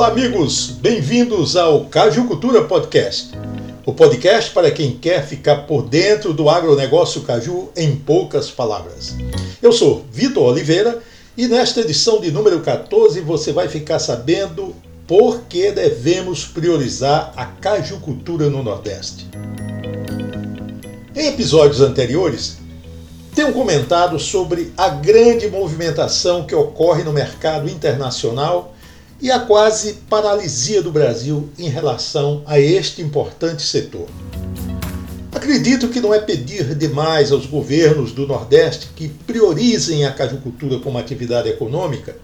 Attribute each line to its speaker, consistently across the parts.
Speaker 1: Olá, amigos! Bem-vindos ao Caju Cultura Podcast. O podcast para quem quer ficar por dentro do agronegócio caju em poucas palavras. Eu sou Vitor Oliveira e nesta edição de número 14 você vai ficar sabendo por que devemos priorizar a cajucultura no Nordeste. Em episódios anteriores, tenho comentado sobre a grande movimentação que ocorre no mercado internacional e a quase paralisia do Brasil em relação a este importante setor. Acredito que não é pedir demais aos governos do Nordeste que priorizem a cajucultura como atividade econômica,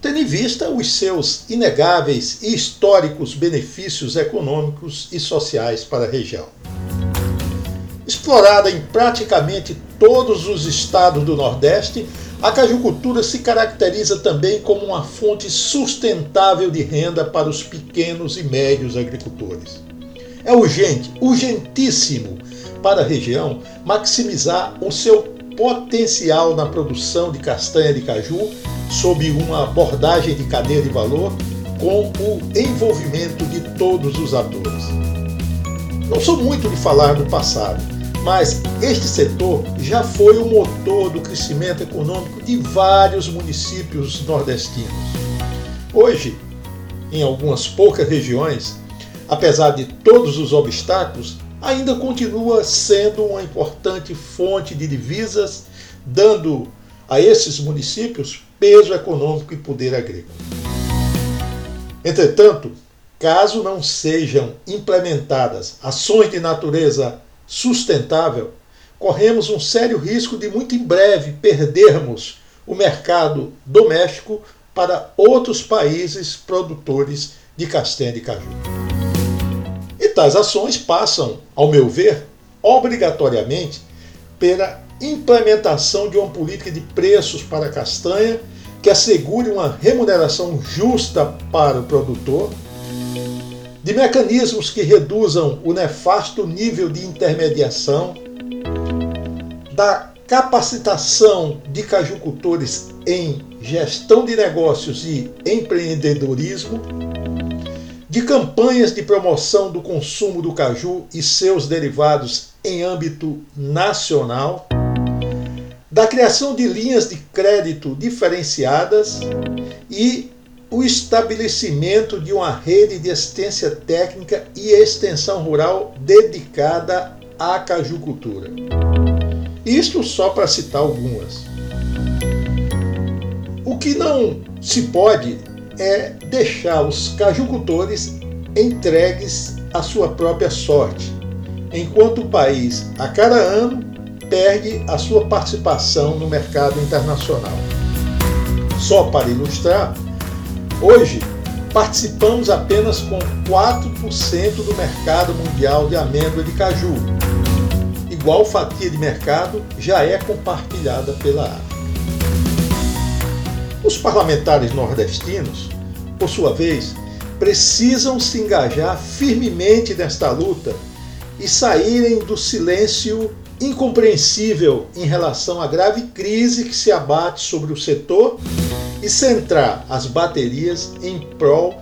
Speaker 1: tendo em vista os seus inegáveis e históricos benefícios econômicos e sociais para a região. Explorada em praticamente todos os estados do Nordeste, a cajucultura se caracteriza também como uma fonte sustentável de renda para os pequenos e médios agricultores. É urgente, urgentíssimo para a região maximizar o seu potencial na produção de castanha de caju sob uma abordagem de cadeia de valor com o envolvimento de todos os atores. Não sou muito de falar do passado, mas este setor já foi o motor do crescimento econômico de vários municípios nordestinos. Hoje, em algumas poucas regiões, apesar de todos os obstáculos, ainda continua sendo uma importante fonte de divisas, dando a esses municípios peso econômico e poder agrícola. Entretanto, caso não sejam implementadas ações de natureza sustentável, corremos um sério risco de muito em breve perdermos o mercado doméstico para outros países produtores de castanha de caju. E tais ações passam, ao meu ver, obrigatoriamente pela implementação de uma política de preços para a castanha que assegure uma remuneração justa para o produtor de mecanismos que reduzam o nefasto nível de intermediação, da capacitação de cajucultores em gestão de negócios e empreendedorismo, de campanhas de promoção do consumo do caju e seus derivados em âmbito nacional, da criação de linhas de crédito diferenciadas e o estabelecimento de uma rede de assistência técnica e extensão rural dedicada à cajucultura. Isto só para citar algumas. O que não se pode é deixar os cajucultores entregues à sua própria sorte, enquanto o país, a cada ano, perde a sua participação no mercado internacional. Só para ilustrar, Hoje, participamos apenas com 4% do mercado mundial de amêndoa de caju. Igual fatia de mercado já é compartilhada pela África. Os parlamentares nordestinos, por sua vez, precisam se engajar firmemente nesta luta e saírem do silêncio incompreensível em relação à grave crise que se abate sobre o setor e centrar as baterias em prol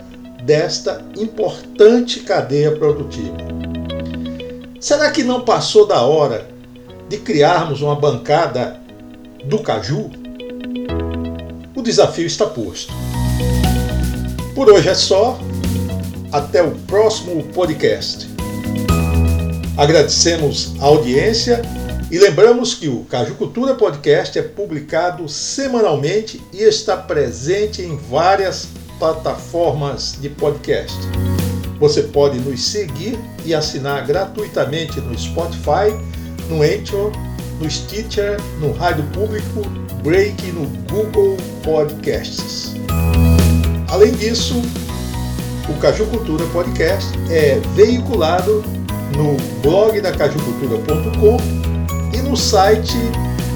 Speaker 1: desta importante cadeia produtiva. Será que não passou da hora de criarmos uma bancada do caju? O desafio está posto. Por hoje é só. Até o próximo podcast. Agradecemos a audiência e lembramos que o Caju Cultura Podcast é publicado semanalmente e está presente em várias plataformas de podcast. Você pode nos seguir e assinar gratuitamente no Spotify, no Anchor, no Stitcher, no Rádio Público, Break e no Google Podcasts. Além disso, o Caju Cultura Podcast é veiculado no blog da cajucultura.com no site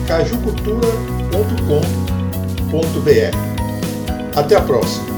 Speaker 1: cajucultura.com.br. Até a próxima!